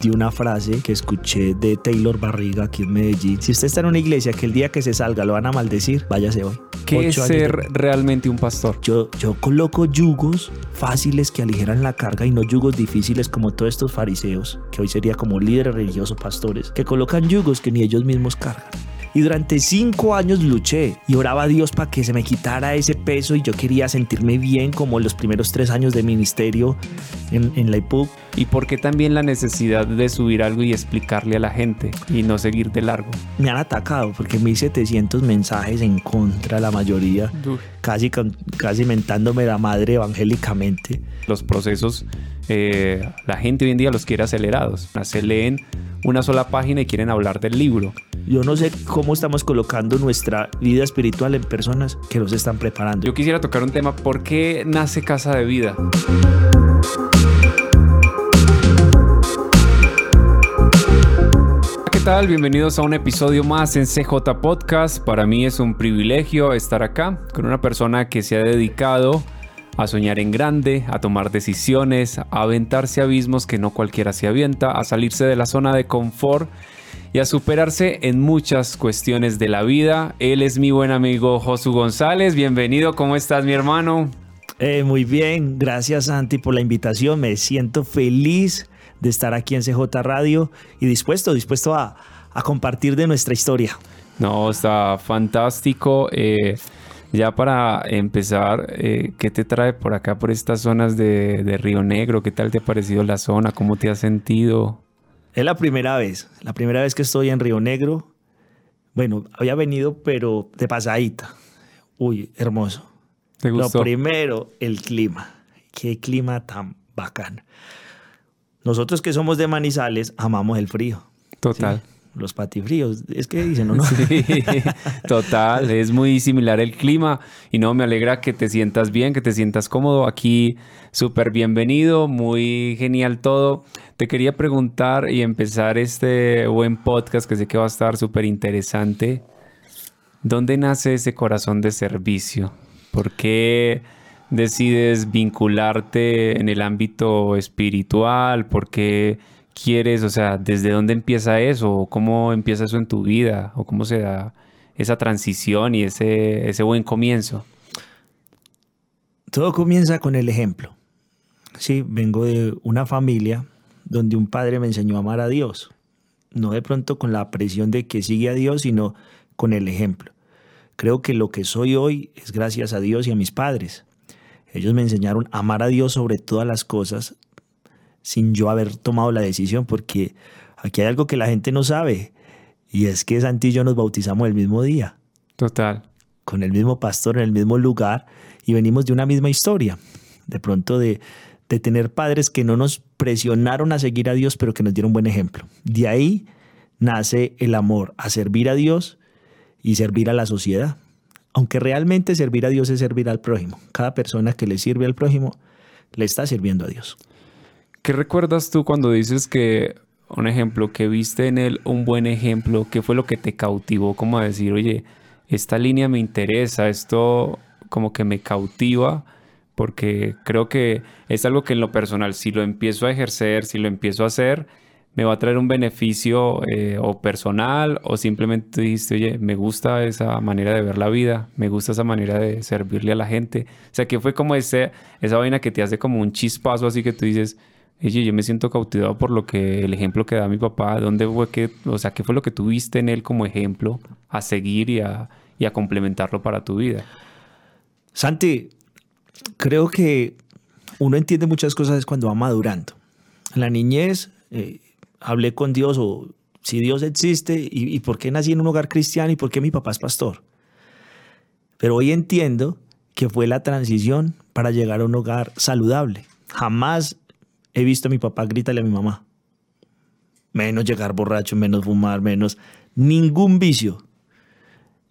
de una frase que escuché de Taylor Barriga aquí en Medellín. Si usted está en una iglesia que el día que se salga lo van a maldecir, váyase hoy. ¿Qué es ser de- realmente un pastor? Yo, yo coloco yugos fáciles que aligeran la carga y no yugos difíciles como todos estos fariseos, que hoy sería como líderes religiosos pastores, que colocan yugos que ni ellos mismos cargan. Y durante cinco años luché y oraba a Dios para que se me quitara ese peso y yo quería sentirme bien como los primeros tres años de ministerio en, en la IPUC. ¿Y por qué también la necesidad de subir algo y explicarle a la gente y no seguir de largo? Me han atacado porque 1700 mensajes en contra, la mayoría, casi, casi mentándome la madre evangélicamente. Los procesos, eh, la gente hoy en día los quiere acelerados. Se leen una sola página y quieren hablar del libro. Yo no sé cómo estamos colocando nuestra vida espiritual en personas que nos están preparando. Yo quisiera tocar un tema, ¿por qué nace Casa de Vida? Bienvenidos a un episodio más en CJ Podcast. Para mí es un privilegio estar acá con una persona que se ha dedicado a soñar en grande, a tomar decisiones, a aventarse abismos que no cualquiera se avienta, a salirse de la zona de confort y a superarse en muchas cuestiones de la vida. Él es mi buen amigo Josu González. Bienvenido, ¿cómo estás mi hermano? Eh, muy bien, gracias Santi por la invitación. Me siento feliz de estar aquí en CJ Radio y dispuesto, dispuesto a, a compartir de nuestra historia. No, está fantástico. Eh, ya para empezar, eh, ¿qué te trae por acá, por estas zonas de, de Río Negro? ¿Qué tal te ha parecido la zona? ¿Cómo te has sentido? Es la primera vez, la primera vez que estoy en Río Negro. Bueno, había venido, pero de pasadita. Uy, hermoso. ¿Te gustó? Lo primero, el clima. Qué clima tan bacán. Nosotros que somos de Manizales, amamos el frío. Total. Los patifríos. Es que dicen, ¿no? no? Sí, total, es muy similar el clima y no, me alegra que te sientas bien, que te sientas cómodo aquí, súper bienvenido, muy genial todo. Te quería preguntar y empezar este buen podcast que sé que va a estar súper interesante. ¿Dónde nace ese corazón de servicio? ¿Por qué decides vincularte en el ámbito espiritual? ¿Por qué quieres, o sea, desde dónde empieza eso? ¿O ¿Cómo empieza eso en tu vida? ¿O cómo se da esa transición y ese, ese buen comienzo? Todo comienza con el ejemplo. Sí, vengo de una familia donde un padre me enseñó a amar a Dios. No de pronto con la presión de que sigue a Dios, sino con el ejemplo. Creo que lo que soy hoy es gracias a Dios y a mis padres. Ellos me enseñaron a amar a Dios sobre todas las cosas sin yo haber tomado la decisión, porque aquí hay algo que la gente no sabe, y es que Santi y yo nos bautizamos el mismo día Total. con el mismo pastor en el mismo lugar y venimos de una misma historia. De pronto de, de tener padres que no nos presionaron a seguir a Dios, pero que nos dieron buen ejemplo. De ahí nace el amor a servir a Dios y servir a la sociedad. Aunque realmente servir a Dios es servir al prójimo. Cada persona que le sirve al prójimo le está sirviendo a Dios. ¿Qué recuerdas tú cuando dices que, un ejemplo, que viste en él un buen ejemplo? ¿Qué fue lo que te cautivó? Como a decir, oye, esta línea me interesa, esto como que me cautiva, porque creo que es algo que en lo personal, si lo empiezo a ejercer, si lo empiezo a hacer, me va a traer un beneficio eh, o personal o simplemente dijiste, oye, me gusta esa manera de ver la vida, me gusta esa manera de servirle a la gente. O sea, que fue como ese, esa vaina que te hace como un chispazo así que tú dices, yo me siento cautivado por lo que el ejemplo que da mi papá, ¿dónde fue que, o sea, qué fue lo que tuviste en él como ejemplo a seguir y a, y a complementarlo para tu vida? Santi, creo que uno entiende muchas cosas cuando va madurando. En la niñez eh, hablé con Dios o si Dios existe y, y por qué nací en un hogar cristiano y por qué mi papá es pastor. Pero hoy entiendo que fue la transición para llegar a un hogar saludable. Jamás he visto a mi papá gritarle a mi mamá. Menos llegar borracho, menos fumar, menos ningún vicio.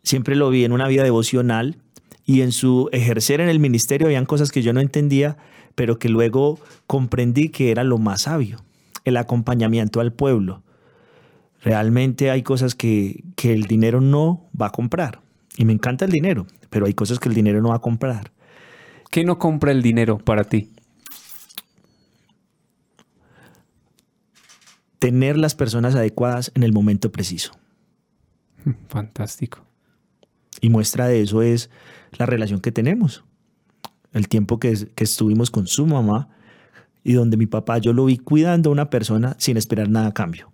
Siempre lo vi en una vida devocional y en su ejercer en el ministerio habían cosas que yo no entendía, pero que luego comprendí que era lo más sabio, el acompañamiento al pueblo. Realmente hay cosas que, que el dinero no va a comprar. Y me encanta el dinero, pero hay cosas que el dinero no va a comprar. ¿Qué no compra el dinero para ti? Tener las personas adecuadas en el momento preciso. Fantástico. Y muestra de eso es la relación que tenemos. El tiempo que, que estuvimos con su mamá y donde mi papá yo lo vi cuidando a una persona sin esperar nada a cambio.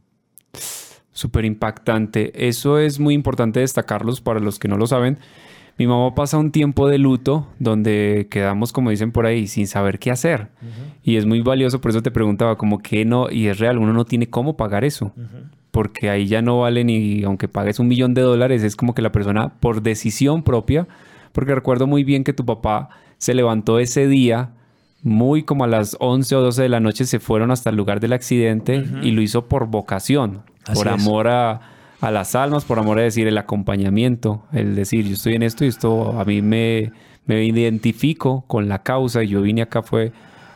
Súper impactante. Eso es muy importante destacarlos para los que no lo saben. Mi mamá pasa un tiempo de luto donde quedamos, como dicen por ahí, sin saber qué hacer. Y es muy valioso, por eso te preguntaba, como que no, y es real, uno no tiene cómo pagar eso. Porque ahí ya no vale ni, aunque pagues un millón de dólares, es como que la persona, por decisión propia, porque recuerdo muy bien que tu papá se levantó ese día, muy como a las 11 o 12 de la noche, se fueron hasta el lugar del accidente y lo hizo por vocación, por amor a, las almas, por amor a decir el acompañamiento, el decir yo estoy en esto y esto a mí me, me identifico con la causa y yo vine acá fue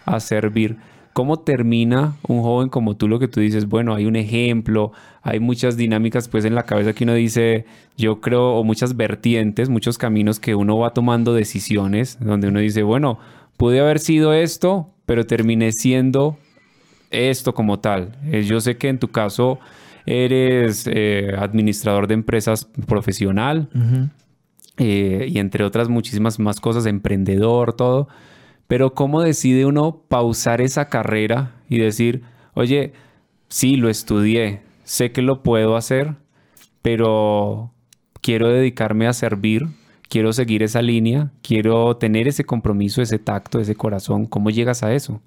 a servir. ¿Cómo termina un joven como tú lo que tú dices? Bueno, hay un ejemplo, hay muchas dinámicas pues en la cabeza que uno dice, yo creo, o muchas vertientes, muchos caminos que uno va tomando decisiones, donde uno dice, bueno, pude haber sido esto, pero terminé siendo esto como tal. Eh, yo sé que en tu caso eres eh, administrador de empresas profesional eh, y entre otras muchísimas más cosas, emprendedor, todo. Pero ¿cómo decide uno pausar esa carrera y decir, oye, sí, lo estudié, sé que lo puedo hacer, pero quiero dedicarme a servir, quiero seguir esa línea, quiero tener ese compromiso, ese tacto, ese corazón. ¿Cómo llegas a eso?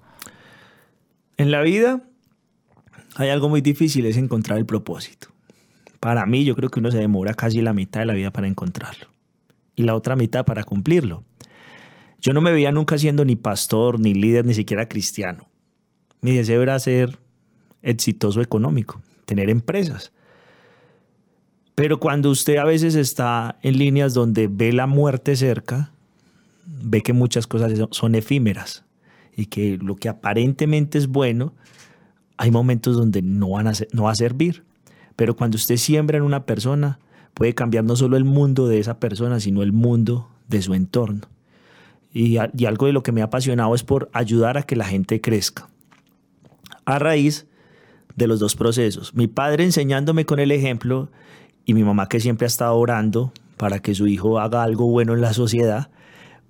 En la vida hay algo muy difícil, es encontrar el propósito. Para mí yo creo que uno se demora casi la mitad de la vida para encontrarlo y la otra mitad para cumplirlo. Yo no me veía nunca siendo ni pastor, ni líder, ni siquiera cristiano. Mi deseo era ser exitoso económico, tener empresas. Pero cuando usted a veces está en líneas donde ve la muerte cerca, ve que muchas cosas son efímeras y que lo que aparentemente es bueno, hay momentos donde no, van a va a servir. Pero cuando usted siembra en una persona, puede cambiar no solo el mundo de esa persona, sino el mundo de su entorno. Y, y algo de lo que me ha apasionado es por ayudar a que la gente crezca. A raíz de los dos procesos. Mi padre enseñándome con el ejemplo y mi mamá que siempre ha estado orando para que su hijo haga algo bueno en la sociedad,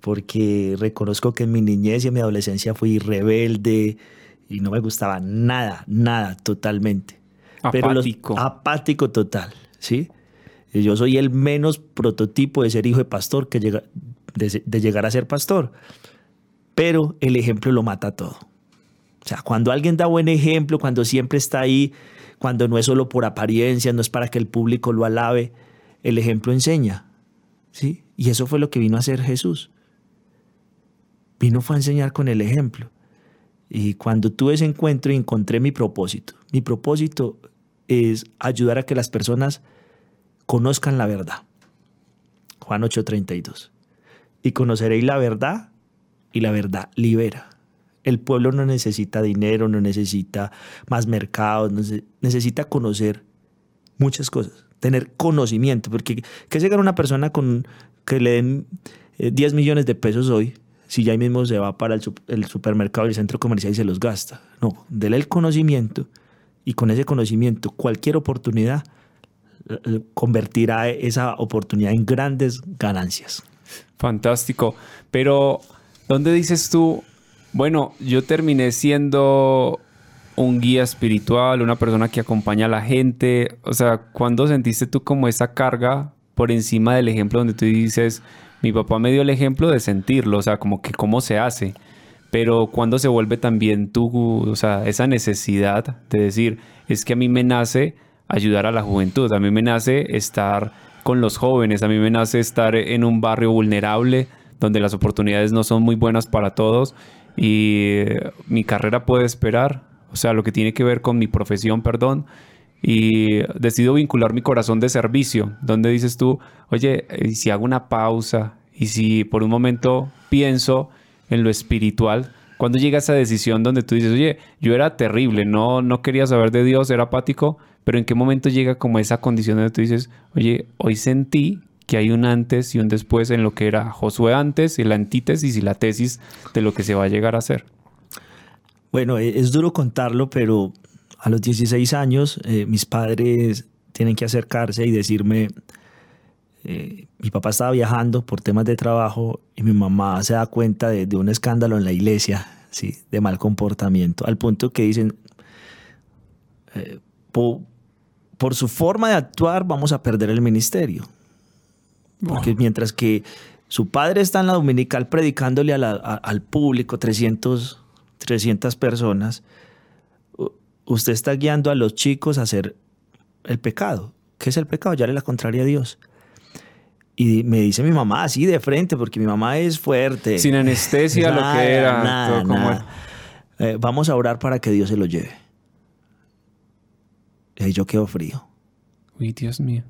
porque reconozco que en mi niñez y en mi adolescencia fui rebelde y no me gustaba nada, nada, totalmente. Apático. apático total, ¿sí? Yo soy el menos prototipo de ser hijo de pastor que llega, de llegar a ser pastor. Pero el ejemplo lo mata todo. O sea, cuando alguien da buen ejemplo, cuando siempre está ahí, cuando no es solo por apariencia, no es para que el público lo alabe, el ejemplo enseña. ¿sí? Y eso fue lo que vino a hacer Jesús. Vino fue a enseñar con el ejemplo. Y cuando tuve ese encuentro y encontré mi propósito, mi propósito es ayudar a que las personas conozcan la verdad. Juan 8:32. Y conoceréis la verdad y la verdad libera. El pueblo no necesita dinero, no necesita más mercados, necesita conocer muchas cosas, tener conocimiento, porque ¿qué se gana una persona con que le den 10 eh, millones de pesos hoy si ya mismo se va para el, supermercado y el centro comercial y se los gasta? No, dele el conocimiento y con ese conocimiento cualquier oportunidad convertirá esa oportunidad en grandes ganancias. Fantástico, pero ¿dónde dices tú bueno, yo terminé siendo un guía espiritual, una persona que acompaña a la gente. O sea, ¿cuándo sentiste tú como esa carga por encima del ejemplo donde tú dices, mi papá me dio el ejemplo de sentirlo, o sea, como que cómo se hace? Pero cuando se vuelve también tú, o sea, esa necesidad de decir, es que a mí me nace ayudar a la juventud, a mí me nace estar con los jóvenes, a mí me nace estar en un barrio vulnerable donde las oportunidades no son muy buenas para todos y mi carrera puede esperar, o sea, lo que tiene que ver con mi profesión, perdón, y decido vincular mi corazón de servicio, donde dices tú, oye, ¿y si hago una pausa y si por un momento pienso en lo espiritual, cuando llega esa decisión donde tú dices, oye, yo era terrible, no, no quería saber de Dios, era apático, pero en qué momento llega como esa condición donde tú dices, oye, hoy sentí que hay un antes y un después en lo que era Josué antes y la antítesis y la tesis de lo que se va a llegar a hacer. Bueno, e-, es duro contarlo, pero A los 16 años, eh, mis padres tienen que acercarse y decirme, eh, mi papá estaba viajando por temas de trabajo y mi mamá se da cuenta de, un escándalo en la iglesia, ¿sí? de mal comportamiento, al punto que dicen, eh, por, su forma de actuar vamos a perder el ministerio. Porque mientras que su padre está en la dominical predicándole al público, 300, 300 personas, usted está guiando a los chicos a hacer el pecado. ¿Qué es el pecado? Ya le la contraria a Dios. Y me dice mi mamá así de frente, porque mi mamá es fuerte. Sin anestesia, lo que era. Nada, eh, vamos a orar para que Dios se lo lleve. Y yo quedo frío. Uy, Dios mío.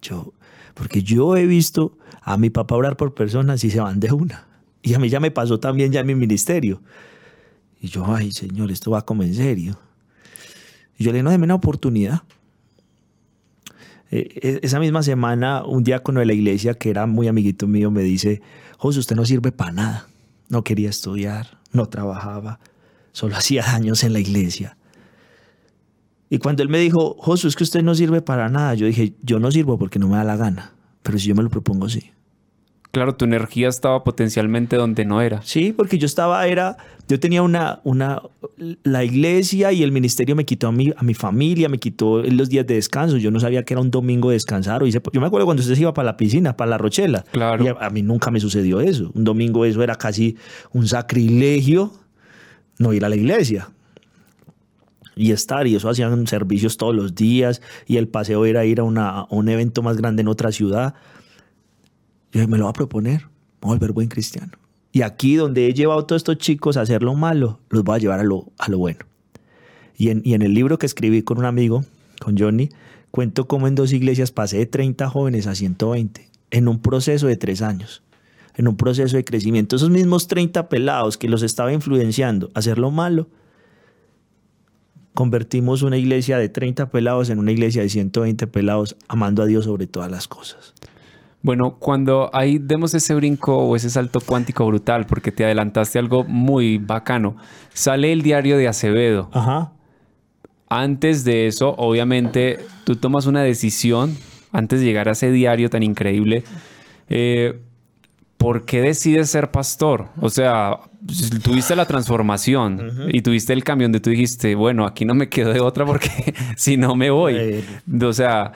Yo, porque yo he visto a mi papá orar por personas y se van de una. Y a mí ya me pasó también ya en mi ministerio. Y yo, ay, Señor, esto va como en serio. Yo le digo, no, deme una oportunidad. Eh, e, esa misma semana, un diácono de la iglesia, que era muy amiguito mío, me dice, José, usted no sirve para nada. No quería estudiar, no trabajaba, solo hacía daños en la iglesia. Y cuando él me dijo, José, es que usted no sirve para nada, yo dije, yo no sirvo porque no me da la gana, pero si yo me lo propongo, sí. Claro, tu energía estaba potencialmente donde no era. Sí, porque yo estaba, era, yo tenía una, una, la iglesia y el ministerio me quitó a mi, a mi familia, me quitó los días de descanso. Yo no sabía que era un domingo de descansar. yo me acuerdo cuando usted se iba para la piscina, para la Rochela. Claro. Y a, mí nunca me sucedió eso. Un domingo eso era casi un sacrilegio no ir a la iglesia y estar, y eso hacían servicios todos los días, y el paseo era ir a, una, a un evento más grande en otra ciudad. Yo me lo voy a proponer, voy a volver buen cristiano. Y aquí donde he llevado a todos estos chicos a hacer lo malo, los voy a llevar a lo, a lo bueno. Y en, y en el libro que escribí con un amigo, con Johnny, cuento cómo en dos iglesias pasé de 30 jóvenes a 120 en un proceso de tres años, en un proceso de crecimiento. Esos mismos 30 pelados que los estaba influenciando a hacer lo malo, convertimos una iglesia de 30 pelados en una iglesia de 120 pelados, amando a Dios sobre todas las cosas. Bueno, cuando ahí demos ese brinco o ese salto cuántico brutal, porque te adelantaste algo muy bacano, sale el diario de Acevedo. Ajá. Antes de eso, obviamente, tú tomas una decisión, antes de llegar a ese diario tan increíble, eh, ¿por qué decides ser pastor? O sea, tuviste la transformación y tuviste el cambio donde tú dijiste, bueno, aquí no me quedo de otra porque si no me voy. O sea,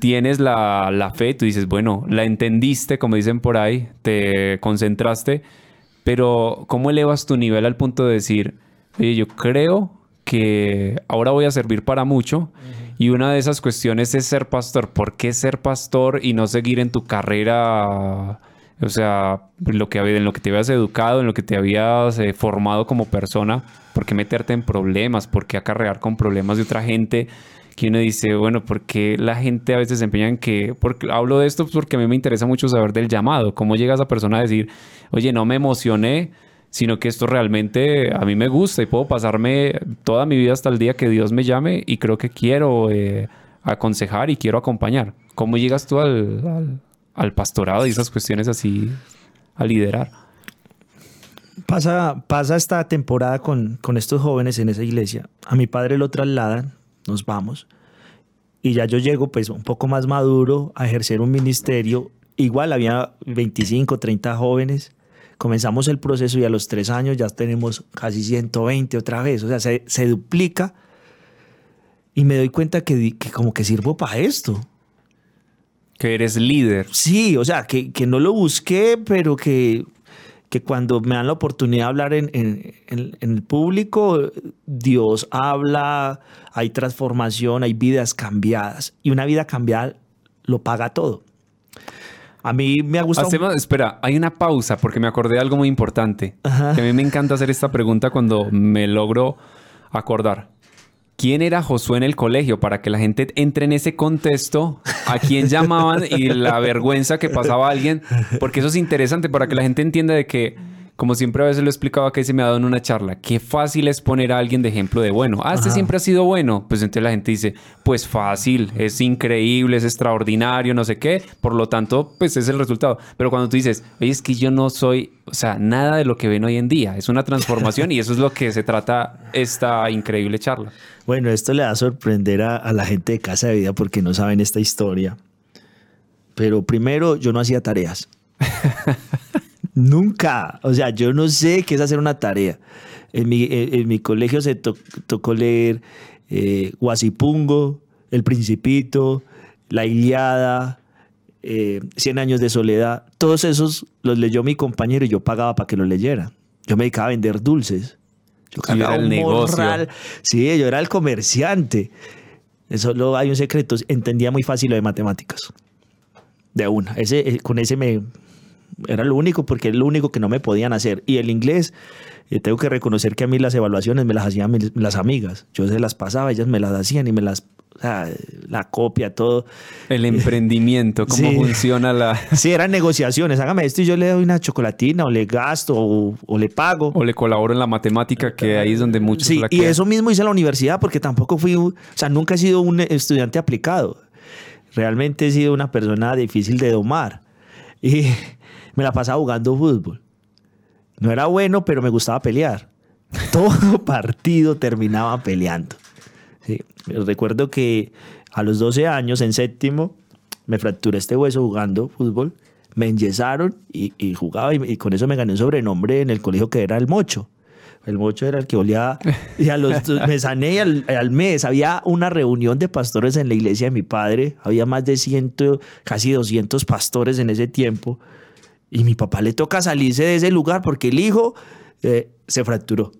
tienes la, la fe, tú dices, bueno, la entendiste, como dicen por ahí, te concentraste, pero ¿cómo elevas tu nivel al punto de decir, oye, yo creo que ahora voy a servir para mucho? Y una de esas cuestiones es ser pastor. ¿Por qué ser pastor y no seguir en tu carrera? O sea, lo que, en lo que te habías educado, en lo que te habías eh, formado como persona. ¿Por qué meterte en problemas? ¿Por qué acarrear con problemas de otra gente? Que uno dice, bueno, porque la gente a veces se empeña en que, porque hablo de esto porque a mí me interesa mucho saber del llamado, cómo llega esa persona a decir, oye, no me emocioné, sino que esto realmente a mí me gusta y puedo pasarme toda mi vida hasta el día que Dios me llame y creo que quiero eh, aconsejar y quiero acompañar. ¿Cómo llegas tú al, al, pastorado y esas cuestiones así a liderar? Pasa, pasa esta temporada con, con estos jóvenes en esa iglesia. A mi padre lo trasladan nos vamos. Y ya yo llego pues un poco más maduro a ejercer un ministerio. Igual había 25, 30 jóvenes. Comenzamos el proceso y a los tres años ya tenemos casi 120 otra vez. O sea, se, se duplica. Y me doy cuenta que, que como que sirvo para esto. Que eres líder. Sí, o sea, que, que no lo busqué, pero que que cuando me dan la oportunidad de hablar en, el público, Dios habla, hay transformación, hay vidas cambiadas. Y una vida cambiada lo paga todo. A mí me ha gustado. espera, hay una pausa porque me acordé de algo muy importante. Que a mí me encanta hacer esta pregunta cuando me logro acordar quién era Josué en el colegio para que la gente entre en ese contexto, a quién llamaban y la vergüenza que pasaba a alguien, porque eso es interesante para que la gente entienda de que como siempre a veces lo he explicado acá y se me ha dado en una charla, qué fácil es poner a alguien de ejemplo de bueno. Ah, este siempre ha sido bueno. Pues entonces la gente dice, pues fácil, es increíble, es extraordinario, no sé qué. Por lo tanto, pues es el resultado. Pero cuando tú dices, oye, es que yo no soy, o sea, nada de lo que ven hoy en día. Es una transformación y eso es lo que se trata esta increíble charla. Bueno, esto le va a sorprender a, a la gente de Casa de Vida porque no saben esta historia. Pero primero, yo no hacía tareas. Nunca. O sea, yo no sé qué es hacer una tarea. En mi, en, mi colegio se tocó leer eh, Guasipungo, El Principito, La Iliada, eh, Cien Años de Soledad. Todos esos los leyó mi compañero y yo pagaba para que los leyera. Yo me dedicaba a vender dulces. Yo cargaba el negocio. Sí, yo era el comerciante. Solo hay un secreto. Entendía muy fácil lo de matemáticas. De una. Ese, eh, con ese me, era lo único porque era lo único que no me podían hacer. Y el inglés, eh, tengo que reconocer que a mí las evaluaciones me las hacían las amigas. Yo se las pasaba, ellas me las hacían y me las o sea, la copia, todo. El emprendimiento, cómo funciona la. Sí, eran negociaciones. Hágame esto y yo le doy una chocolatina, o le gasto, o, le pago. O le colaboro en la matemática, que ahí es donde muchos. Sí, y eso mismo hice en la universidad, porque tampoco fui. O sea, nunca he sido un estudiante aplicado. Realmente he sido una persona difícil de domar. Y me la pasaba jugando fútbol. No era bueno, pero me gustaba pelear. Todo partido terminaba peleando. Recuerdo que a los 12 años, en séptimo, me fracturé este hueso jugando fútbol. Me enyesaron y, jugaba y, con eso me gané un sobrenombre en el colegio que era el mocho. El mocho era el que olía y a los me sané al, al, mes. Había una reunión de pastores en la iglesia de mi padre. Había más de ciento, casi 200 pastores en ese tiempo. Y mi papá le toca salirse de ese lugar porque el hijo eh, se fracturó.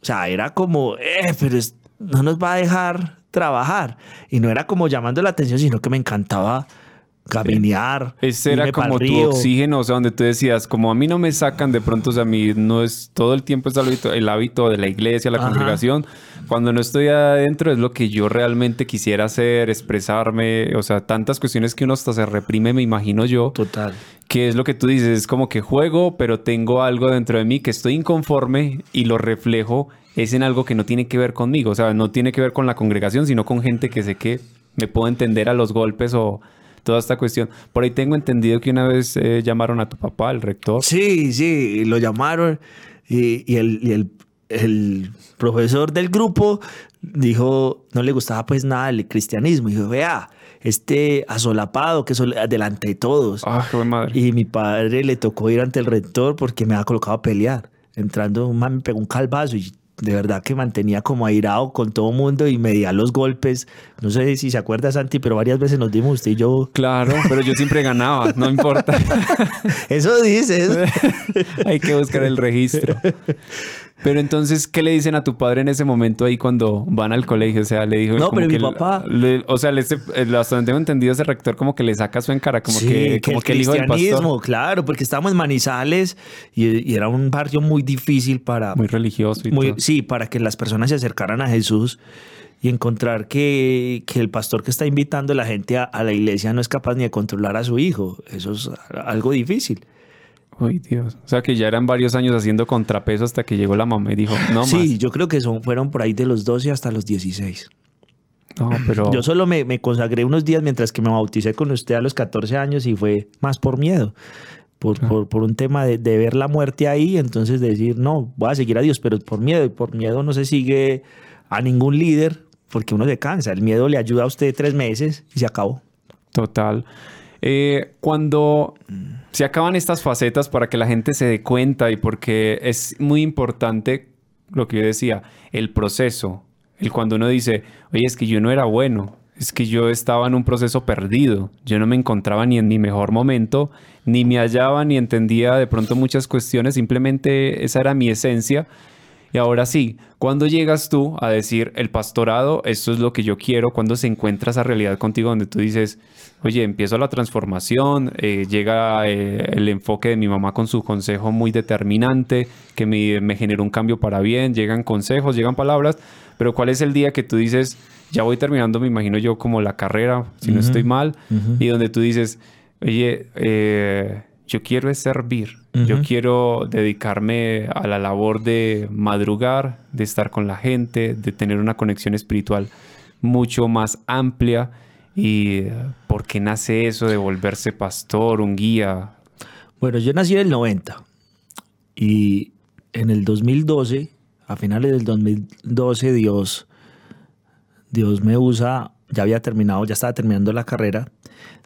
O sea, era como, eh, pero no nos va a dejar trabajar. Y no era como llamando la atención, sino que me encantaba caminar. Ese era como tu oxígeno, o sea, donde tú decías, como a mí no me sacan de pronto, o sea, a mí no es todo el tiempo es el hábito, el hábito de la iglesia, la congregación. Cuando no estoy adentro es lo que yo realmente quisiera hacer, expresarme, o sea, tantas cuestiones que uno hasta se reprime, me imagino yo. Total. Que es lo que tú dices, es como que juego, pero tengo algo dentro de mí que estoy inconforme y lo reflejo es en algo que no tiene que ver conmigo, o sea, no tiene que ver con la congregación, sino con gente que sé que me puedo entender a los golpes o toda esta cuestión. Por ahí tengo entendido que una vez eh, llamaron a tu papá, el rector. Sí, sí, lo llamaron y, el, el, profesor del grupo dijo, no le gustaba pues nada el cristianismo. Y dijo, vea, este asolapado que es delante de todos. Ah, qué madre. Y mi padre le tocó ir ante el rector porque me había colocado a pelear. Entrando, un man me pegó un calvazo y de verdad que mantenía como airado con todo mundo y medía los golpes. No sé si se acuerda, Santi, pero varias veces nos dimos usted y yo. Claro, pero yo siempre ganaba, no importa. Eso dices. Hay que buscar el registro. Pero entonces, ¿qué le dicen a tu padre en ese momento ahí cuando van al colegio? O sea, le dijo... No, pero mi papá... o sea, le, hasta donde tengo entendido, ese rector como que le saca su en cara, como que, como que, el, hijo del pastor. claro, porque estábamos en Manizales y, era un barrio muy difícil para... Muy religioso y muy, Sí, para que las personas se acercaran a Jesús y encontrar que, que, el pastor que está invitando a la gente a, a, la iglesia no es capaz ni de controlar a su hijo. Eso es algo difícil. Uy, Dios. O sea que ya eran varios años haciendo contrapeso hasta que llegó la mamá y dijo, no más. Sí, yo creo que son, fueron por ahí de los 12 hasta los 16. No, pero... Yo solo me, me consagré unos días mientras que me bauticé con usted a los 14 años y fue más por miedo. Por, por, por, un tema de, de, ver la muerte ahí, entonces decir, no, voy a seguir a Dios, pero por miedo, y por miedo no se sigue a ningún líder, porque uno se cansa. El miedo le ayuda a usted tres meses y se acabó. Total. Eh, cuando se acaban estas facetas para que la gente se dé cuenta y porque es muy importante lo que yo decía, el proceso, el cuando uno dice, oye, es que yo no era bueno, es que yo estaba en un proceso perdido, yo no me encontraba ni en mi mejor momento, ni me hallaba, ni entendía de pronto muchas cuestiones, simplemente esa era mi esencia. Y ahora sí, cuando llegas tú a decir el pastorado, esto es lo que yo quiero, cuando se encuentra esa realidad contigo donde tú dices, oye, empiezo la transformación, eh, llega eh, el enfoque de mi mamá con su consejo muy determinante, que me, generó un cambio para bien, llegan consejos, llegan palabras, pero ¿cuál es el día que tú dices, ya voy terminando, me imagino yo como la carrera, si no estoy mal, y donde tú dices, oye, eh, yo quiero es servir. Yo quiero dedicarme a la labor de madrugar, de estar con la gente, de tener una conexión espiritual mucho más amplia. ¿Y por qué nace eso de volverse pastor, un guía? Bueno, yo nací en el 90 y en el 2012, a finales del 2012, Dios, Dios me usa, ya había terminado, ya estaba terminando la carrera,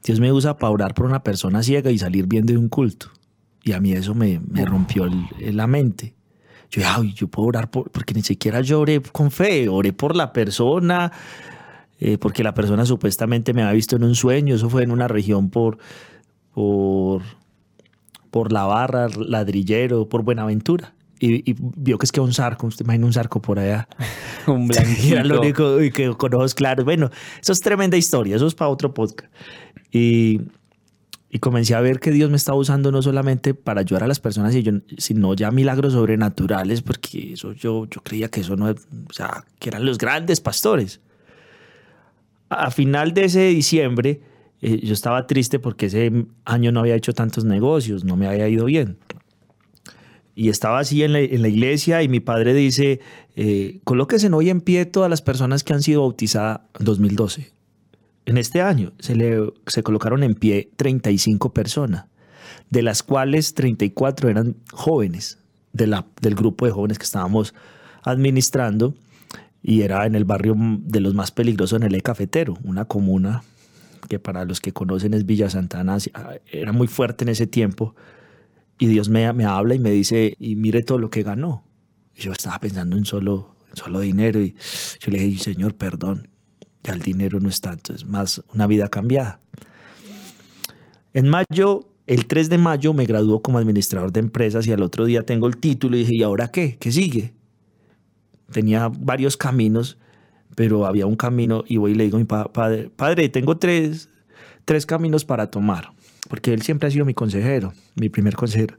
Dios me usa para orar por una persona ciega y salir viendo de un culto. Y a mí eso me, rompió la mente. Yo ay, yo puedo orar por, porque ni siquiera yo oré con fe, oré por la persona, eh, porque la persona supuestamente me había visto en un sueño, eso fue en una región por, por, por La Barra, Ladrillero, por Buenaventura. Y, vio que es que un zarco, usted imagina un zarco por allá. un blanquito. Era lo único que con ojos claros. Bueno, eso es tremenda historia, eso es para otro podcast. Y, y comencé a ver que Dios me estaba usando no solamente para ayudar a las personas, sino ya milagros sobrenaturales, porque eso yo, yo creía que eso no, o sea, que eran los grandes pastores. A final de ese diciembre, eh, yo estaba triste porque ese año no había hecho tantos negocios, no me había ido bien. Y estaba así en la, iglesia y mi padre dice, eh, colóquese hoy en pie todas las personas que han sido bautizadas en 2012 en este año se, le, se colocaron en pie 35 personas, de las cuales 34 eran jóvenes del grupo de jóvenes que estábamos administrando y era en el barrio de los más peligrosos en el E Cafetero, una comuna que para los que conocen es Villa Santana, era muy fuerte en ese tiempo. Y Dios me, me habla y me dice, y mire todo lo que ganó. yo estaba pensando en solo, en solo dinero y yo le dije, Señor, perdón ya el dinero no es tanto, es más una vida cambiada. En mayo, el 3 de mayo me graduó como administrador de empresas y al otro día tengo el título y dije, ¿y ahora qué? ¿Qué sigue? Tenía varios caminos, pero había un camino y voy y le digo a mi padre, padre, tengo tres, tres caminos para tomar, porque él siempre ha sido mi consejero, mi primer consejero.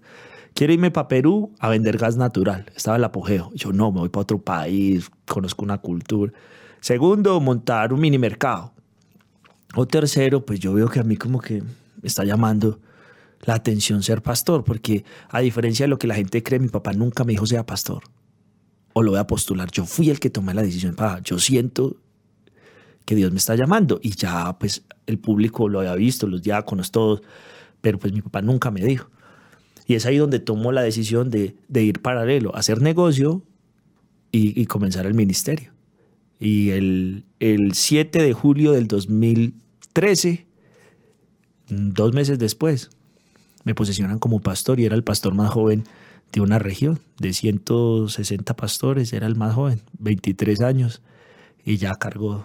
Quiero irme para Perú a vender gas natural. Estaba el apogeo. Yo no, me voy para otro país, conozco una cultura. Segundo, montar un mini mercado. O tercero, pues yo veo que a mí como que me está llamando la atención ser pastor, porque a diferencia de lo que la gente cree, mi papá nunca me dijo sea pastor o lo voy a postular. Yo fui el que tomé la decisión. para yo siento que Dios me está llamando y ya pues el público lo había visto, los diáconos, todos, pero pues mi papá nunca me dijo. Y es ahí donde tomo la decisión de, ir paralelo, hacer negocio y comenzar el ministerio. Y el, el 7 de julio del 2013, dos meses después, me posicionan como pastor y era el pastor más joven de una región, de 160 pastores, era el más joven, 23 años, y ya a cargo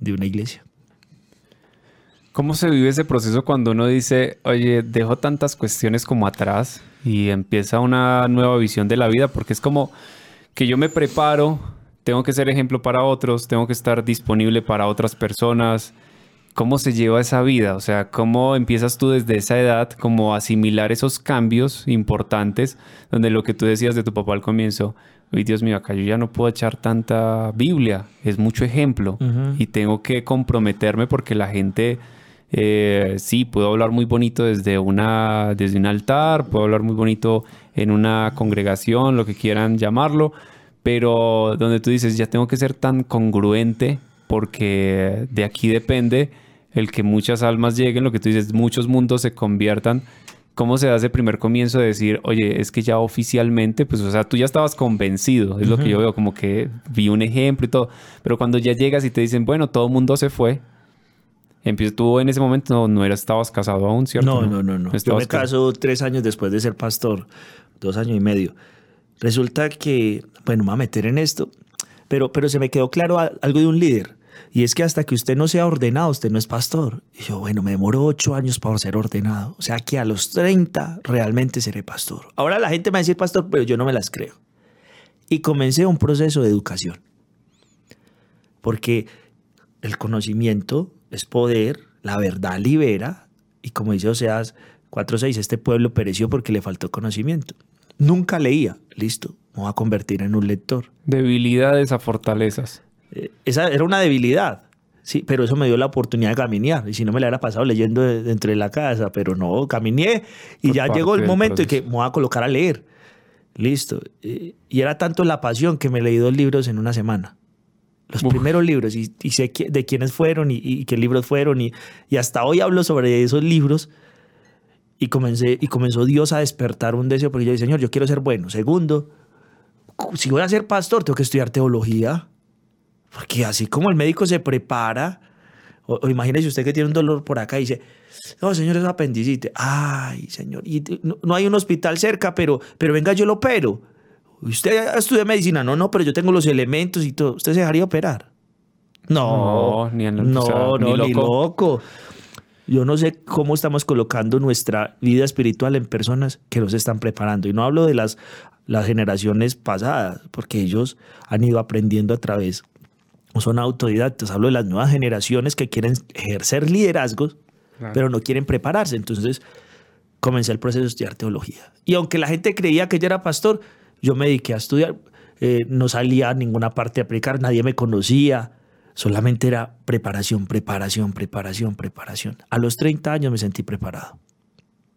de una iglesia. ¿Cómo se vive ese proceso cuando uno dice, oye, dejo tantas cuestiones como atrás y empieza una nueva visión de la vida? Porque es como que yo me preparo tengo que ser ejemplo para otros, tengo que estar disponible para otras personas. ¿Cómo se lleva esa vida? O sea, ¿cómo empiezas tú desde esa edad como asimilar esos cambios importantes donde lo que tú decías de tu papá al comienzo, uy Dios mío, acá yo ya no puedo echar tanta Biblia, es mucho ejemplo y tengo que comprometerme porque la gente, eh, sí, puedo hablar muy bonito desde, una, desde un altar, puedo hablar muy bonito en una congregación, lo que quieran llamarlo, pero donde tú dices, ya tengo que ser tan congruente porque de aquí depende el que muchas almas lleguen, lo que tú dices, muchos mundos se conviertan. ¿Cómo se da ese primer comienzo de decir, oye, es que ya oficialmente, pues, o sea, tú ya estabas convencido, es lo que yo veo, como que vi un ejemplo y todo, pero cuando ya llegas y te dicen, bueno, todo el mundo se fue, empieza tú en ese momento no, no eras, estabas casado aún, ¿cierto? No, no, no, no. Yo me caso tres años después de ser pastor, dos años y medio. Resulta que, bueno, me voy a meter en esto, pero, pero se me quedó claro algo de un líder. Y es que hasta que usted no sea ordenado, usted no es pastor. Y yo, bueno, me demoró ocho años para ser ordenado. O sea que a los 30 realmente seré pastor. Ahora la gente me va a decir pastor, pero yo no me las creo. Y comencé un proceso de educación. Porque el conocimiento es poder, la verdad libera. Y como dice Oseas 4.6, este pueblo pereció porque le faltó conocimiento. Nunca leía. Listo, me voy a convertir en un lector. Debilidades a fortalezas. Eh, esa era una debilidad. Sí, pero eso me dio la oportunidad de caminar. Y si no me la hubiera pasado leyendo dentro de la casa, pero no, caminé y ya llegó el momento de que me voy a colocar a leer. Listo. Y era tanto la pasión que me leí dos libros en una semana. Los primeros libros y, sé de quiénes fueron y, qué libros fueron y, y, hasta hoy hablo sobre esos libros y comencé y comenzó Dios a despertar un deseo porque yo dije, Señor, yo quiero ser bueno. Segundo, si voy a ser pastor, tengo que estudiar teología. Porque así como el médico se prepara, o, imagínese usted que tiene un dolor por acá y dice, no, señor, es apendicitis. Ay, señor, y no, hay un hospital cerca, pero, pero venga, yo lo opero. Usted estudia medicina, no, no, pero yo tengo los elementos y todo. ¿Usted se dejaría operar? No, ni, no, no, ni loco. Yo no sé cómo estamos colocando nuestra vida espiritual en personas que nos están preparando. Y no hablo de las, las generaciones pasadas, porque ellos han ido aprendiendo a través son autodidactas, hablo de las nuevas generaciones que quieren ejercer liderazgos, pero no quieren prepararse. Entonces comencé el proceso de estudiar teología. Y aunque la gente creía que yo era pastor, yo me dediqué a estudiar. Eh, no salía a ninguna parte a predicar, nadie me conocía. Solamente era preparación, preparación, preparación, preparación. A los 30 años me sentí preparado.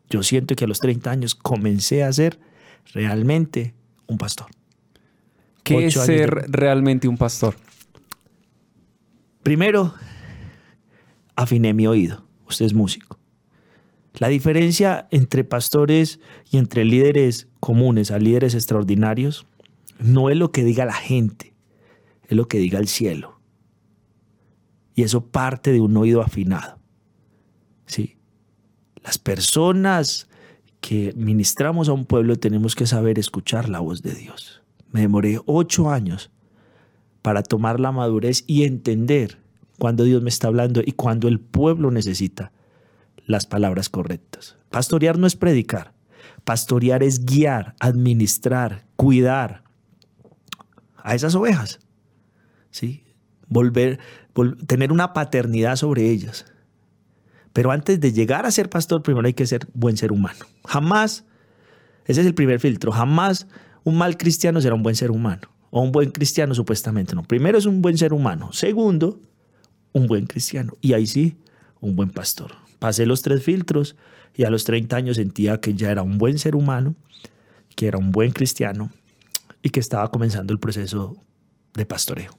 Yo siento que a los 30 años comencé a ser realmente un pastor. ¿Qué es ser realmente un pastor? Primero, afiné mi oído. Usted es músico. La diferencia entre pastores y entre líderes comunes a líderes extraordinarios no es lo que diga la gente, es lo que diga el cielo. Y eso parte de un oído afinado. Sí. Las personas que ministramos a un pueblo tenemos que saber escuchar la voz de Dios. Me demoré ocho años para tomar la madurez y entender cuando Dios me está hablando y cuando el pueblo necesita las palabras correctas. Pastorear no es predicar. Pastorear es guiar, administrar, cuidar a esas ovejas. ¿Sí? Volver, tener una paternidad sobre ellas. Pero antes de llegar a ser pastor, primero hay que ser buen ser humano. Jamás, ese es el primer filtro, jamás un mal cristiano será un buen ser humano o un buen cristiano supuestamente no. Primero es un buen ser humano. Segundo, un buen cristiano. Y ahí sí, un buen pastor. Pasé los tres filtros y a los 30 años sentía que ya era un buen ser humano, que era un buen cristiano y que estaba comenzando el proceso de pastoreo.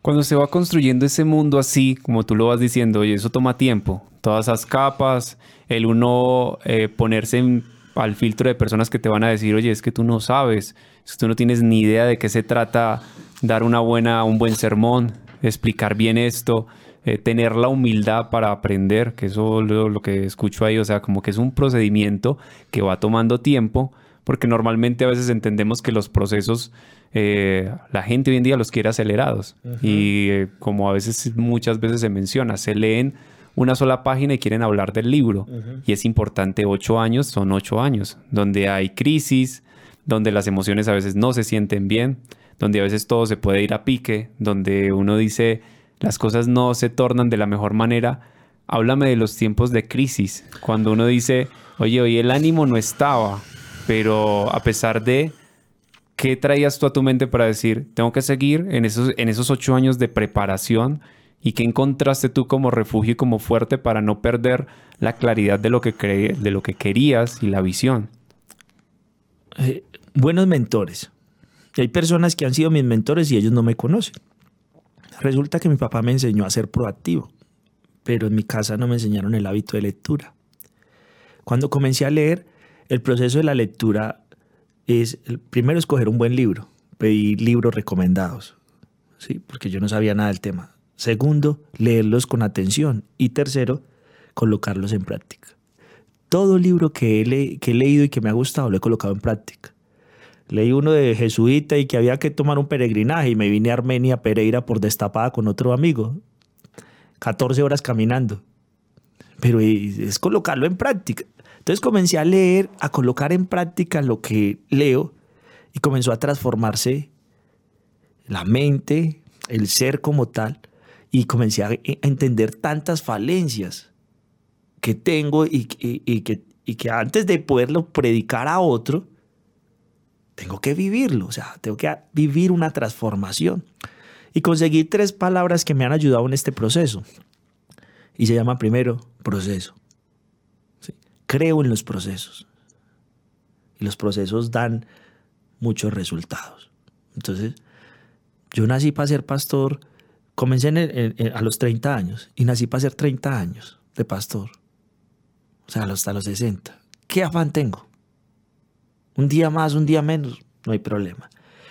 Cuando se va construyendo ese mundo así, como tú lo vas diciendo, y eso toma tiempo, todas esas capas, el uno eh, ponerse al filtro de personas que te van a decir, oye, es que tú no sabes, tú no tienes ni idea de qué se trata dar una buena, un buen sermón, explicar bien esto, eh, tener la humildad para aprender, que eso es lo, que escucho ahí, o sea, como que es un procedimiento que va tomando tiempo, porque normalmente a veces entendemos que los procesos, eh, la gente hoy en día los quiere acelerados. Y eh, como a veces, muchas veces se menciona, se leen una sola página y quieren hablar del libro. Y es importante, ocho años son ocho años, donde hay crisis, donde las emociones a veces no se sienten bien, donde a veces todo se puede ir a pique, donde uno dice las cosas no se tornan de la mejor manera. Háblame de los tiempos de crisis, cuando uno dice, oye, hoy el ánimo no estaba, pero a pesar de, ¿qué traías tú a tu mente para decir, tengo que seguir en esos, en esos ocho años de preparación? ¿Y qué encontraste tú como refugio y como fuerte para no perder la claridad de lo que, de lo que querías y la visión? Eh, buenos mentores. Hay personas que han sido mis mentores y ellos no me conocen. Resulta que mi papá me enseñó a ser proactivo, pero en mi casa no me enseñaron el hábito de lectura. Cuando comencé a leer, el proceso de la lectura es primero escoger un buen libro, pedir libros recomendados, ¿sí? porque yo no sabía nada del tema. Segundo, leerlos con atención. Y tercero, colocarlos en práctica. Todo libro que he leído y que me ha gustado lo he colocado en práctica. Leí uno de jesuita y que había que tomar un peregrinaje y me vine a Armenia, Pereira, por destapada con otro amigo. 14 horas caminando. Pero es colocarlo en práctica. Entonces comencé a leer, a colocar en práctica lo que leo y comenzó a transformarse la mente, el ser como tal, y comencé a, entender tantas falencias que tengo y, y que antes de poderlo predicar a otro, tengo que vivirlo, o sea, tengo que vivir una transformación. Y conseguí tres palabras que me han ayudado en este proceso. Y se llama primero proceso. Creo en los procesos. Y los procesos dan muchos resultados. Entonces, yo nací para ser pastor, comencé a los 30 años y nací para ser 30 años de pastor. O sea, hasta los 60. ¿Qué afán tengo? Un día más, un día menos, no hay problema.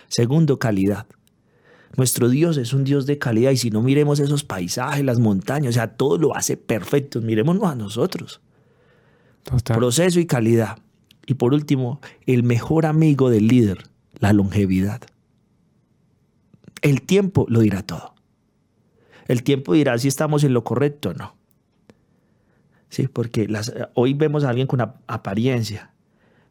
Segundo, calidad. Nuestro Dios es un Dios de calidad y si no miremos esos paisajes, las montañas, o sea, todo lo hace perfecto, miremoslo a nosotros. Proceso y calidad. Y por último, el mejor amigo del líder, la longevidad. El tiempo lo dirá todo. El tiempo dirá si estamos en lo correcto o no. Sí, porque las, hoy vemos a alguien con apariencia,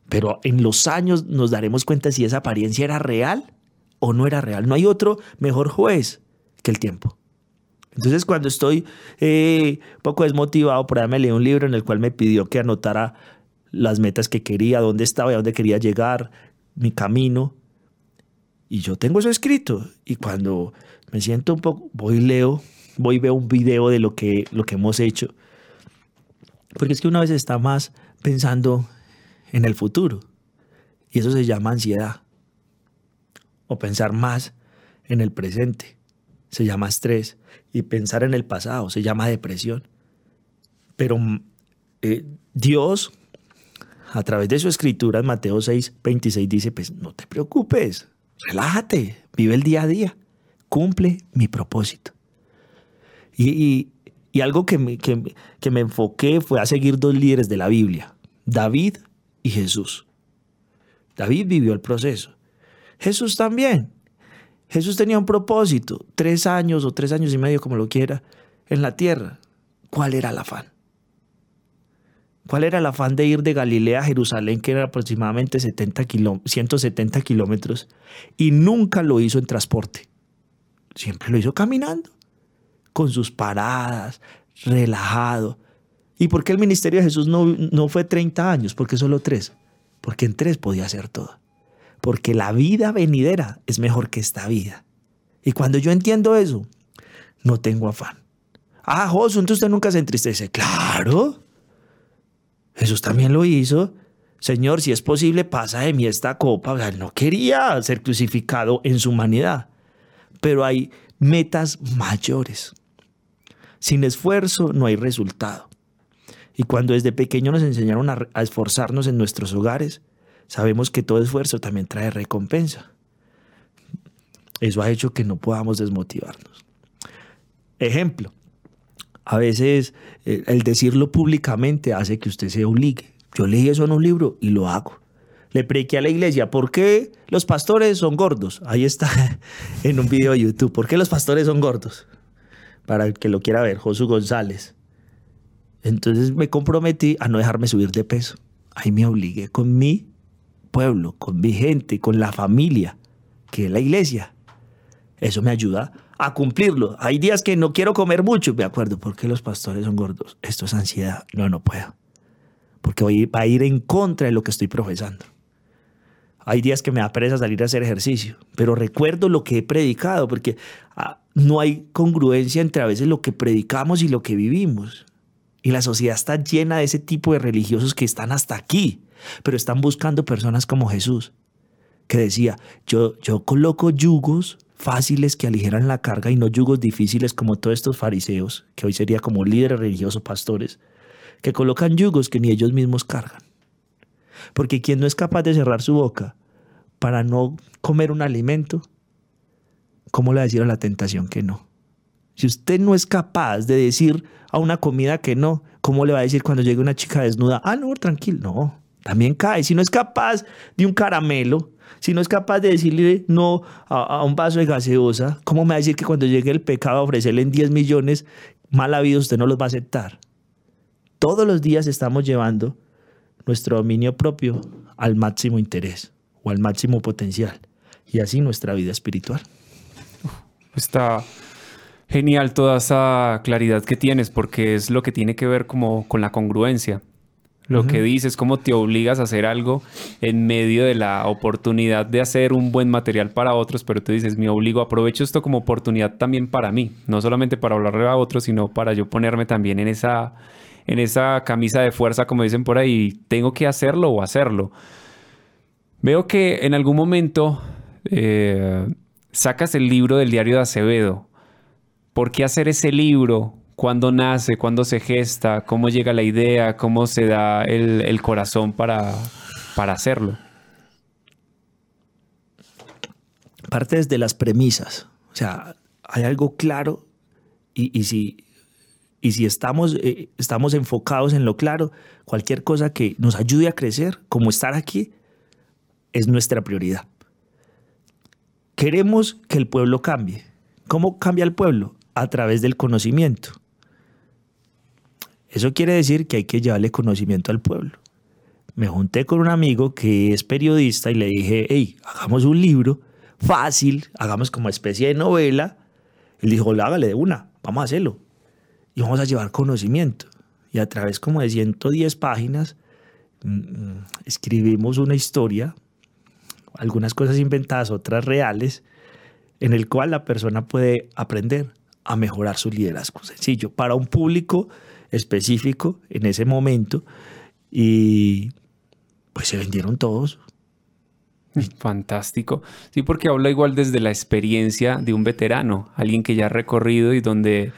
pero en los años nos daremos cuenta si esa apariencia era real o no era real. No hay otro mejor juez que el tiempo. Entonces, cuando estoy eh, un poco desmotivado, por ahí me leí un libro en el cual me pidió que anotara las metas que quería, dónde estaba y a dónde quería llegar, mi camino. Y yo tengo eso escrito. Y cuando me siento un poco, voy leo, voy veo un video de lo que, lo que hemos hecho. Porque es que una vez está más pensando en el futuro. Y eso se llama ansiedad. O pensar más en el presente. Se llama estrés. Y pensar en el pasado se llama depresión. Pero eh, Dios, a través de su escritura en Mateo 6, 26, dice, pues no te preocupes, relájate, vive el día a día, cumple mi propósito. Y, y, algo que me, que, que me enfoqué fue a seguir dos líderes de la Biblia, David Jesús. David vivió el proceso. Jesús también. Jesús tenía un propósito, tres años o tres años y medio, como lo quiera, en la tierra. ¿Cuál era el afán? ¿Cuál era el afán de ir de Galilea a Jerusalén, que era aproximadamente 70 170 kilómetros, y nunca lo hizo en transporte? Siempre lo hizo caminando, con sus paradas, relajado. ¿Y por qué el ministerio de Jesús no, no fue 30 años? ¿Por qué solo tres? Porque en tres podía hacer todo porque la vida venidera es mejor que esta vida. Y cuando yo entiendo eso, no tengo afán. Ah, Josué, entonces usted nunca se entristece. Claro. Jesús también lo hizo. Señor, si es posible, pasa de mí esta copa. él no quería ser crucificado en su humanidad. Pero hay metas mayores. Sin esfuerzo no hay resultado. Y cuando desde pequeño nos enseñaron a, a esforzarnos en nuestros hogares, sabemos que todo esfuerzo también trae recompensa. Eso ha hecho que no podamos desmotivarnos. Ejemplo, a veces eh, el decirlo públicamente hace que usted se obligue. Yo leí eso en un libro y lo hago. Le prequé a la iglesia, ¿por qué los pastores son gordos? Ahí está en un video de YouTube. ¿Por qué los pastores son gordos? Para el que lo quiera ver, Josu González. Entonces me comprometí a no dejarme subir de peso. Ahí me obligué con mi pueblo, con mi gente, con la familia, que es la iglesia. Eso me ayuda a cumplirlo. Hay días que no quiero comer mucho, me acuerdo, ¿por qué los pastores son gordos? Esto es ansiedad. No, no puedo. Porque voy a ir en contra de lo que estoy profesando. Hay días que me da pereza salir a hacer ejercicio, pero recuerdo lo que he predicado, porque ah, no hay congruencia entre a veces lo que predicamos y lo que vivimos. Y la sociedad está llena de ese tipo de religiosos que están hasta aquí pero están buscando personas como Jesús, que decía, yo, yo coloco yugos fáciles que aligeran la carga y no yugos difíciles como todos estos fariseos, que hoy sería como líderes religiosos, pastores, que colocan yugos que ni ellos mismos cargan. Porque quien no es capaz de cerrar su boca para no comer un alimento, ¿cómo le decir a la tentación que no? Si usted no es capaz de decir a una comida que no, ¿cómo le va a decir cuando llegue una chica desnuda? Ah, no, tranquilo, no también cae. Si no es capaz de un caramelo, si no es capaz de decirle no a, un vaso de gaseosa, ¿cómo me va a decir que cuando llegue el pecado a ofrecerle en 10 millones, mal habido usted no los va a aceptar? Todos los días estamos llevando nuestro dominio propio al máximo interés o al máximo potencial y así nuestra vida espiritual. Está genial toda esa claridad que tienes porque es lo que tiene que ver como con la congruencia lo que dices, cómo te obligas a hacer algo en medio de la oportunidad de hacer un buen material para otros, pero tú dices, me obligo, aprovecho esto como oportunidad también para mí, no solamente para hablarle a otros, sino para yo ponerme también en esa, en esa camisa de fuerza, como dicen por ahí, tengo que hacerlo o hacerlo. Veo que en algún momento eh, sacas el libro del diario de Acevedo. ¿Por qué hacer ese libro? cuándo nace, cuándo se gesta, cómo llega la idea, cómo se da el, corazón para, para hacerlo. Parte desde las premisas. O sea, hay algo claro y, si, y si estamos, eh, estamos enfocados en lo claro, cualquier cosa que nos ayude a crecer, como estar aquí, es nuestra prioridad. Queremos que el pueblo cambie. ¿Cómo cambia el pueblo? A través del conocimiento. Eso quiere decir que hay que llevarle conocimiento al pueblo. Me junté con un amigo que es periodista y le dije, hey, hagamos un libro fácil, hagamos como especie de novela. Él dijo, hágale de una, vamos a hacerlo. Y vamos a llevar conocimiento. Y a través como de 110 páginas mm, mm, escribimos una historia, algunas cosas inventadas, otras reales, en el cual la persona puede aprender a mejorar su liderazgo. Sencillo, para un público específico en ese momento y pues se vendieron todos. Fantástico. Sí, porque habla igual desde la experiencia de un veterano, alguien que ya ha recorrido y donde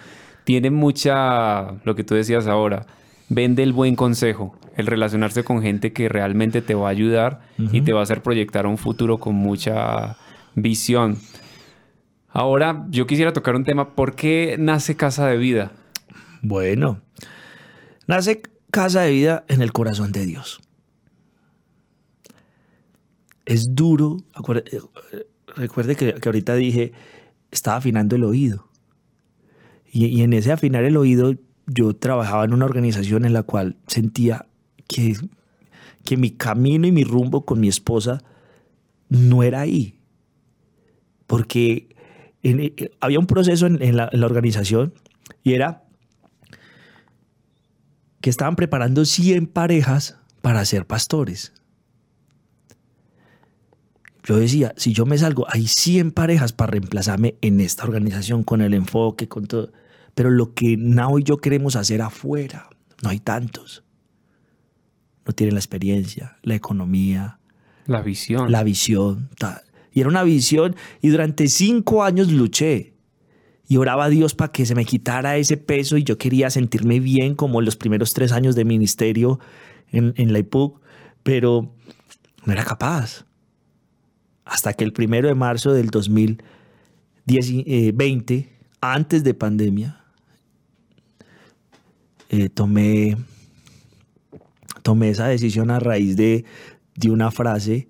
tiene mucha, lo que tú decías ahora, vende el buen consejo, el relacionarse con gente que realmente te va a ayudar y te va a hacer proyectar un futuro con mucha visión. Ahora, yo quisiera tocar un tema, ¿por qué nace Casa de Vida? Bueno, nace casa de vida en el corazón de Dios. Es duro, recuerde que, ahorita dije, estaba afinando el oído. Y, en ese afinar el oído, yo trabajaba en una organización en la cual sentía que, que mi camino y mi rumbo con mi esposa no era ahí. Porque había un proceso en, la, en la organización y era que estaban preparando 100 parejas para ser pastores. Yo decía, si yo me salgo, hay 100 parejas para reemplazarme en esta organización con el enfoque, con todo. Pero lo que Nao y yo queremos hacer afuera, no hay tantos. No tienen la experiencia, la economía. La visión. La visión. Y era una visión y durante cinco años luché y oraba a Dios para que se me quitara ese peso y yo quería sentirme bien como los primeros tres años de ministerio en, la IPUC, pero no era capaz. Hasta que el primero de marzo del 2020, eh, antes de pandemia, eh, tomé, tomé esa decisión a raíz de, de una frase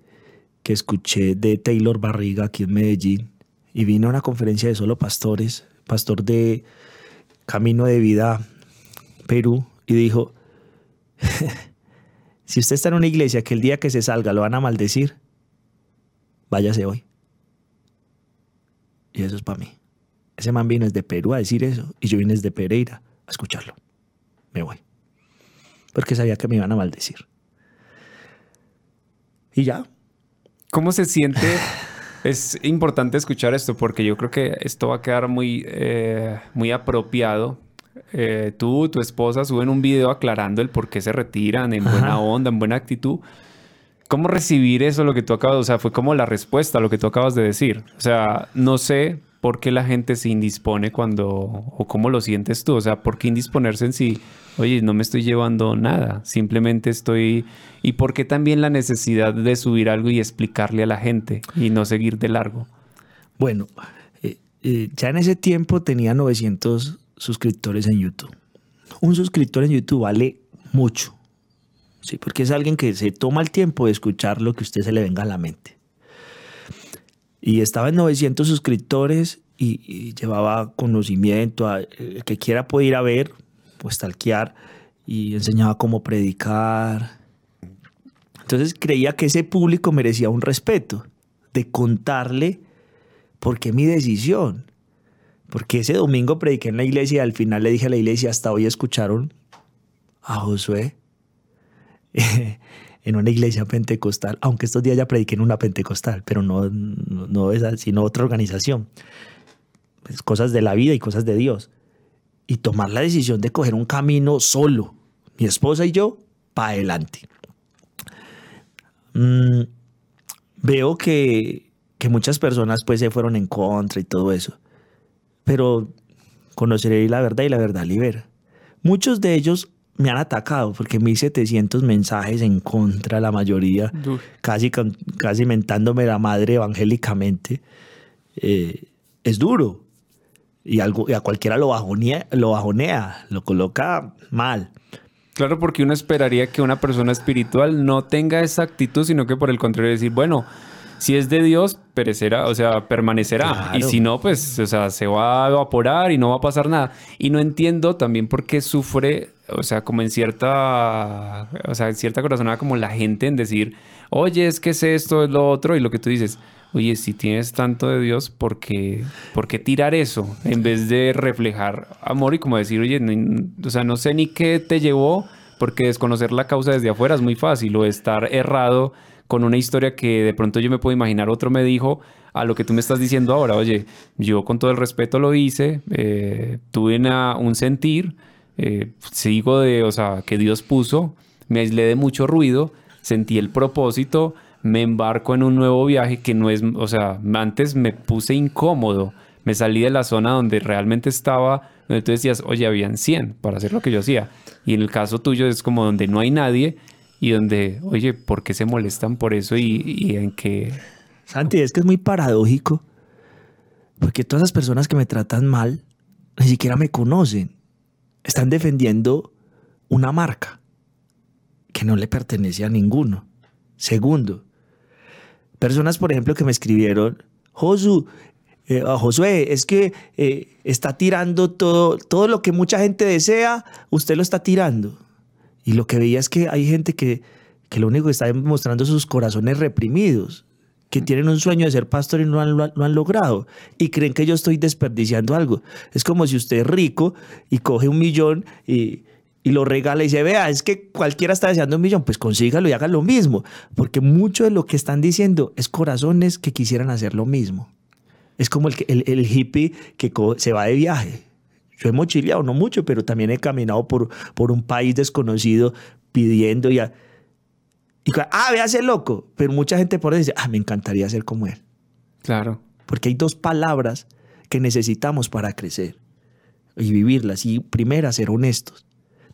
que escuché de Taylor Barriga aquí en Medellín y vino a una conferencia de solo pastores pastor de Camino de Vida Perú, y dijo, si usted está en una iglesia que el día que se salga lo van a maldecir, váyase hoy. Y eso es para mí. Ese man vino desde Perú a decir eso y yo vine desde Pereira a escucharlo. Me voy. Porque sabía que me iban a maldecir. Y ya. ¿Cómo se siente Es importante escuchar esto porque yo creo que esto va a quedar muy, eh, muy apropiado. Eh, tú, tu esposa suben un video aclarando el por qué se retiran en buena onda, en buena actitud. ¿Cómo recibir eso, lo que tú acabas, o sea, fue como la respuesta a lo que tú acabas de decir? O sea, no sé por qué la gente se indispone cuando, o cómo lo sientes tú, o sea, por qué indisponerse en sí, oye, no me estoy llevando nada, simplemente estoy, y por qué también la necesidad de subir algo y explicarle a la gente y no seguir de largo. Bueno, eh, eh, ya en ese tiempo tenía 900 suscriptores en YouTube. Un suscriptor en YouTube vale mucho, sí, porque es alguien que se toma el tiempo de escuchar lo que a usted se le venga a la mente. Y estaba en 900 suscriptores y, llevaba conocimiento. el que quiera puede ir a ver, pues talquear y enseñaba cómo predicar. Entonces creía que ese público merecía un respeto de contarle por qué mi decisión. Porque ese domingo prediqué en la iglesia y al final le dije a la iglesia, hasta hoy escucharon a Josué. en una iglesia pentecostal, aunque estos días ya prediqué en una pentecostal, pero no, no, es sino otra organización. Pues cosas de la vida y cosas de Dios. Y tomar la decisión de coger un camino solo, mi esposa y yo, para adelante. Mm, veo que, que muchas personas pues se fueron en contra y todo eso. Pero conoceré la verdad y la verdad libera. Muchos de ellos me han atacado porque 1700 mensajes en contra, la mayoría, casi, casi mentándome la madre evangélicamente. Eh, es duro. Y, algo, y a cualquiera lo bajonea, lo bajonea, lo coloca mal. Claro, porque uno esperaría que una persona espiritual no tenga esa actitud, sino que por el contrario decir, bueno, si es de Dios, perecerá, o sea, permanecerá. Y si no, pues, o sea, se va a evaporar y no va a pasar nada. Y no entiendo también por qué sufre, o sea, como en cierta, o sea, en cierta corazonada como la gente en decir, oye, es que es esto, es lo otro, y lo que tú dices, oye, si tienes tanto de Dios, ¿por qué, ¿por qué tirar eso? En vez de reflejar amor y como decir, oye, o sea, no sé ni qué te llevó, porque desconocer la causa desde afuera es muy fácil, o estar errado con una historia que de pronto yo me puedo imaginar otro me dijo a lo que tú me estás diciendo ahora. Oye, yo con todo el respeto lo hice, eh, tuve un sentir, eh, sigo de, o sea, que Dios puso, me aislé de mucho ruido, sentí el propósito, me embarco en un nuevo viaje que no es, o sea, antes me puse incómodo, me salí de la zona donde realmente estaba, donde tú decías, oye, habían 100 para hacer lo que yo hacía. Y en el caso tuyo es como donde no hay nadie y donde, oye, ¿por qué se molestan por eso y, en qué? Santi, es que es muy paradójico, porque todas las personas que me tratan mal ni siquiera me conocen. Están defendiendo una marca que no le pertenece a ninguno. Segundo, personas, por ejemplo, que me escribieron, Josu, eh, Josué, es que eh, está tirando todo, todo lo que mucha gente desea, usted lo está tirando. Y lo que veía es que hay gente que, que lo único que está demostrando sus corazones reprimidos, que mm. tienen un sueño de ser pastor y no han, lo han logrado. Y creen que yo estoy desperdiciando algo. Es como si usted es rico y coge un millón y, y lo regala y dice, vea, es que cualquiera está deseando un millón, pues consígalo y haga lo mismo. Porque mucho de lo que están diciendo es corazones que quisieran hacer lo mismo. Es como el, el, el hippie que se va de viaje yo he mochileado, no mucho, pero también he caminado por, por un país desconocido pidiendo y, a, y ah, véase loco, pero mucha gente por eso dice, ah, me encantaría ser como él. Claro. Porque hay dos palabras que necesitamos para crecer y vivirlas. Y primera, ser honestos.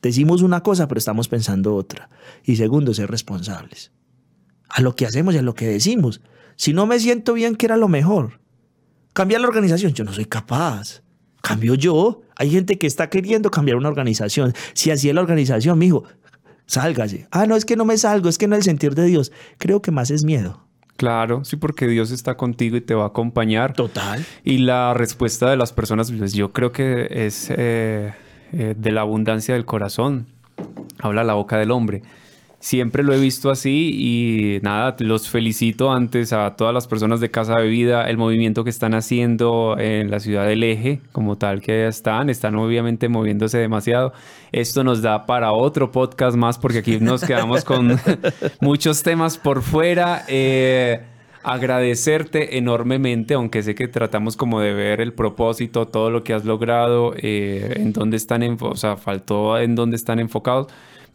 Decimos una cosa, pero estamos pensando otra. Y segundo, ser responsables. A lo que hacemos y a lo que decimos. Si no me siento bien, ¿qué era lo mejor? Cambiar la organización. Yo no soy capaz. Cambio yo. Hay gente que está queriendo cambiar una organización. Si así es la organización, mijo, sálgase. Ah, no, es que no me salgo, es que no es el sentir de Dios. Creo que más es miedo. Claro, sí, porque Dios está contigo y te va a acompañar. Total. Y la respuesta de las personas, pues yo creo que es eh, eh, de la abundancia del corazón. Habla la boca del hombre siempre lo he visto así y nada, los felicito antes a todas las personas de Casa de Vida, el movimiento que están haciendo en la ciudad del eje, como tal que están, están obviamente moviéndose demasiado. Esto nos da para otro podcast más porque aquí nos quedamos con muchos temas por fuera. Eh, agradecerte enormemente, aunque sé que tratamos como de ver el propósito, todo lo que has logrado, eh, en dónde están, o sea, faltó en dónde están enfocados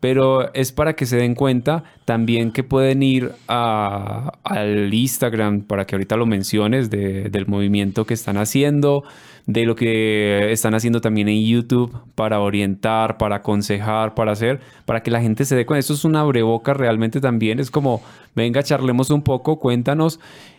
pero es para que se den cuenta también que pueden ir al Instagram, para que ahorita lo menciones, del movimiento que están haciendo, de lo que están haciendo también en YouTube para orientar, para aconsejar, para hacer, para que la gente se dé cuenta. Eso es una abreboca realmente también, es como, venga, charlemos un poco, cuéntanos.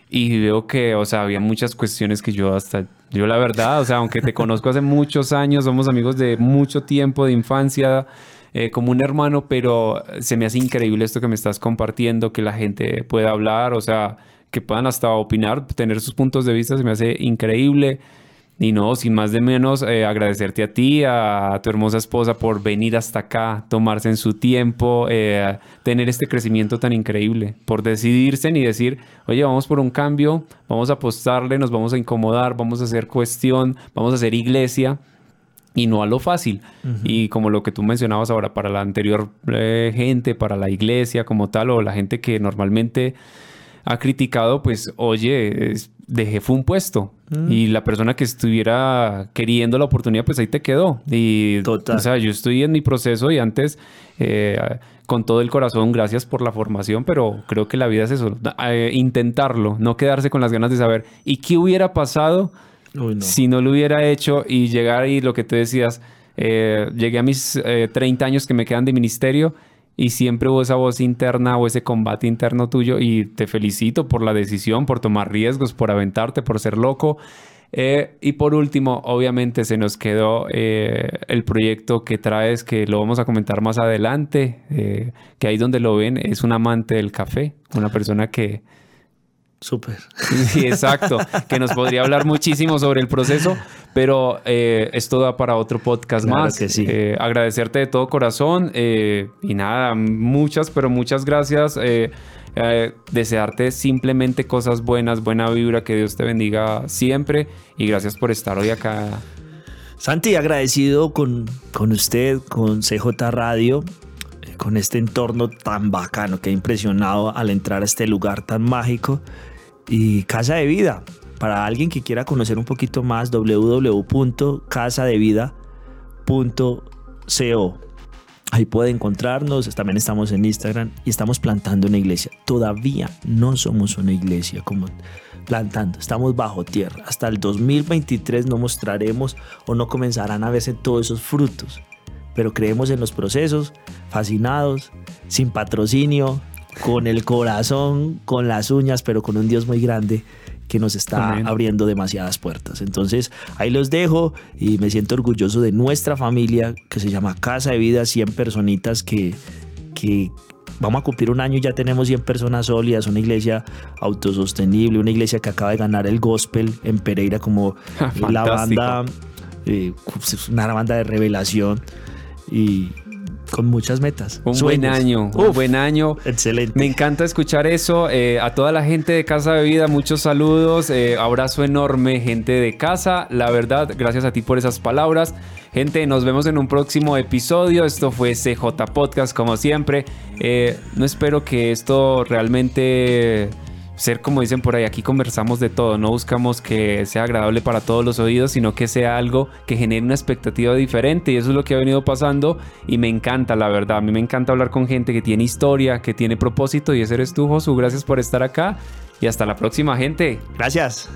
Y veo que, o sea, había muchas cuestiones que yo hasta, yo la verdad, o sea, aunque te conozco hace muchos años, somos amigos de mucho tiempo, de infancia, eh, como un hermano, pero se me hace increíble esto que me estás compartiendo, que la gente pueda hablar, o sea, que puedan hasta opinar, tener sus puntos de vista, se me hace increíble. Y no, sin más de menos, eh, agradecerte a ti, a, tu hermosa esposa por venir hasta acá, tomarse en su tiempo, eh, tener este crecimiento tan increíble, por decidirse y decir, oye, vamos por un cambio, vamos a apostarle, nos vamos a incomodar, vamos a hacer cuestión, vamos a hacer iglesia y no a lo fácil. Y como lo que tú mencionabas ahora, para la anterior eh, gente, para la iglesia como tal, o la gente que normalmente ha criticado, pues, oye, dejé fue un puesto. Mm. Y la persona que estuviera queriendo la oportunidad, pues ahí te quedó. Y, O sea, yo estoy en mi proceso y antes, eh, con todo el corazón, gracias por la formación, pero creo que la vida es eso, eh, intentarlo, no quedarse con las ganas de saber, ¿y qué hubiera pasado? Si no lo hubiera hecho y llegar y lo que te decías, eh, llegué a mis 30 eh, años que me quedan de ministerio y siempre hubo esa voz interna o ese combate interno tuyo y te felicito por la decisión, por tomar riesgos, por aventarte, por ser loco. Eh, y por último, obviamente se nos quedó el proyecto que traes, que lo vamos a comentar más adelante, que ahí donde lo ven es un amante del café, una persona que, Súper. Sí, exacto. que nos podría hablar muchísimo sobre el proceso, pero eh, esto da para otro podcast más. Que sí. Eh, agradecerte de todo corazón eh, y nada, muchas, pero muchas gracias. desearte simplemente cosas buenas, buena vibra, que Dios te bendiga siempre y gracias por estar hoy acá. Santi, agradecido con, con usted, con CJ Radio con este entorno tan bacano que ha impresionado al entrar a este lugar tan mágico y Casa de Vida. Para alguien que quiera conocer un poquito más, www.casadevida.co. Ahí puede encontrarnos, también estamos en Instagram y estamos plantando una iglesia. Todavía no somos una iglesia como plantando, estamos bajo tierra. Hasta el 2023 no mostraremos o no comenzarán a verse todos esos frutos. Pero creemos en los procesos, fascinados, sin patrocinio, con el corazón, con las uñas, pero con un Dios muy grande que nos está abriendo demasiadas puertas. Entonces, ahí los dejo y me siento orgulloso de nuestra familia que se llama Casa de Vida, 100 personitas que, que vamos a cumplir un año y ya tenemos 100 personas sólidas, una iglesia autosostenible, una iglesia que acaba de ganar el gospel en Pereira como la banda, eh, una banda de revelación y con muchas metas. Un buen año, un buen año. Excelente. Me encanta escuchar eso. Eh, a toda la gente de Casa de Vida, muchos saludos. Eh, abrazo enorme, gente de casa. La verdad, gracias a ti por esas palabras. Gente, nos vemos en un próximo episodio. Esto fue CJ Podcast, como siempre. Eh, no espero que esto realmente ser como dicen por ahí, aquí conversamos de todo, no buscamos que sea agradable para todos los oídos, sino que sea algo que genere una expectativa diferente y eso es lo que ha venido pasando y me encanta, la verdad, a mí me encanta hablar con gente que tiene historia, que tiene propósito y ese eres tú, Josu, gracias por estar acá y hasta la próxima gente. Gracias.